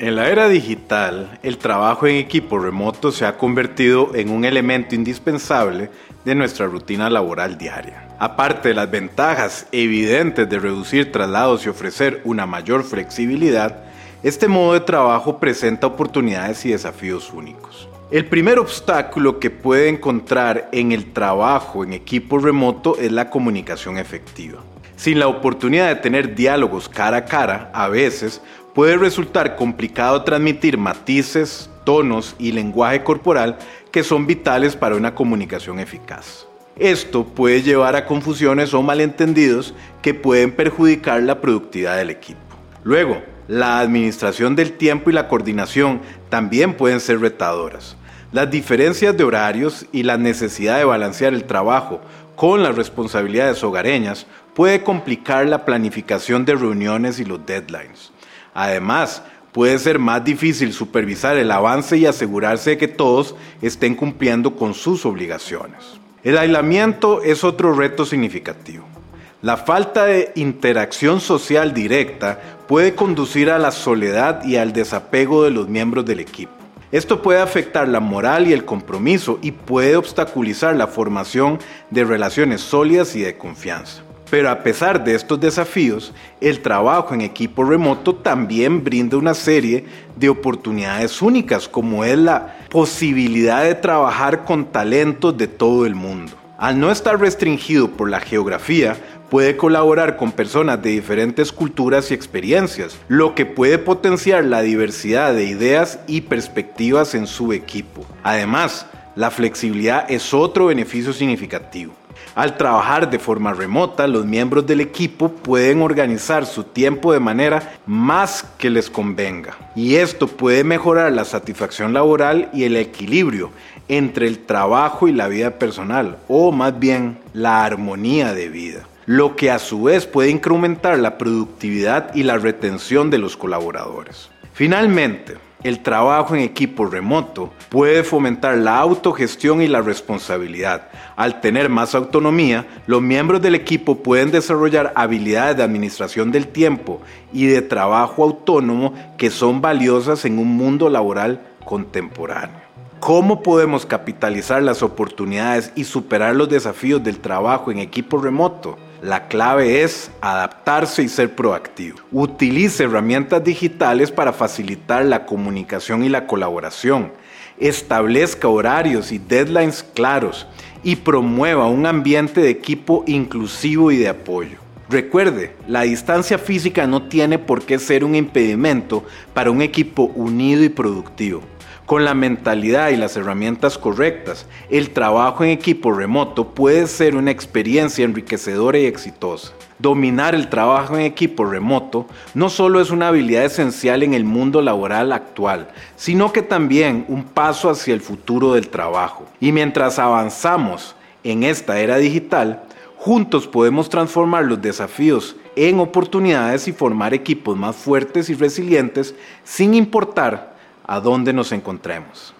En la era digital, el trabajo en equipo remoto se ha convertido en un elemento indispensable de nuestra rutina laboral diaria. Aparte de las ventajas evidentes de reducir traslados y ofrecer una mayor flexibilidad, este modo de trabajo presenta oportunidades y desafíos únicos. El primer obstáculo que puede encontrar en el trabajo en equipo remoto es la comunicación efectiva. Sin la oportunidad de tener diálogos cara a cara, a veces puede resultar complicado transmitir matices, tonos y lenguaje corporal que son vitales para una comunicación eficaz. Esto puede llevar a confusiones o malentendidos que pueden perjudicar la productividad del equipo. Luego, la administración del tiempo y la coordinación también pueden ser retadoras. Las diferencias de horarios y la necesidad de balancear el trabajo con las responsabilidades hogareñas puede complicar la planificación de reuniones y los deadlines. Además, puede ser más difícil supervisar el avance y asegurarse de que todos estén cumpliendo con sus obligaciones. El aislamiento es otro reto significativo. La falta de interacción social directa puede conducir a la soledad y al desapego de los miembros del equipo. Esto puede afectar la moral y el compromiso y puede obstaculizar la formación de relaciones sólidas y de confianza. Pero a pesar de estos desafíos, el trabajo en equipo remoto también brinda una serie de oportunidades únicas, como es la posibilidad de trabajar con talentos de todo el mundo. Al no estar restringido por la geografía, puede colaborar con personas de diferentes culturas y experiencias, lo que puede potenciar la diversidad de ideas y perspectivas en su equipo. Además, la flexibilidad es otro beneficio significativo. Al trabajar de forma remota, los miembros del equipo pueden organizar su tiempo de manera más que les convenga. Y esto puede mejorar la satisfacción laboral y el equilibrio entre el trabajo y la vida personal, o más bien la armonía de vida, lo que a su vez puede incrementar la productividad y la retención de los colaboradores. Finalmente, el trabajo en equipo remoto puede fomentar la autogestión y la responsabilidad. Al tener más autonomía, los miembros del equipo pueden desarrollar habilidades de administración del tiempo y de trabajo autónomo que son valiosas en un mundo laboral contemporáneo. ¿Cómo podemos capitalizar las oportunidades y superar los desafíos del trabajo en equipo remoto? La clave es adaptarse y ser proactivo. Utilice herramientas digitales para facilitar la comunicación y la colaboración. Establezca horarios y deadlines claros y promueva un ambiente de equipo inclusivo y de apoyo. Recuerde, la distancia física no tiene por qué ser un impedimento para un equipo unido y productivo. Con la mentalidad y las herramientas correctas, el trabajo en equipo remoto puede ser una experiencia enriquecedora y exitosa. Dominar el trabajo en equipo remoto no solo es una habilidad esencial en el mundo laboral actual, sino que también un paso hacia el futuro del trabajo. Y mientras avanzamos en esta era digital, juntos podemos transformar los desafíos en oportunidades y formar equipos más fuertes y resilientes sin importar a dónde nos encontremos.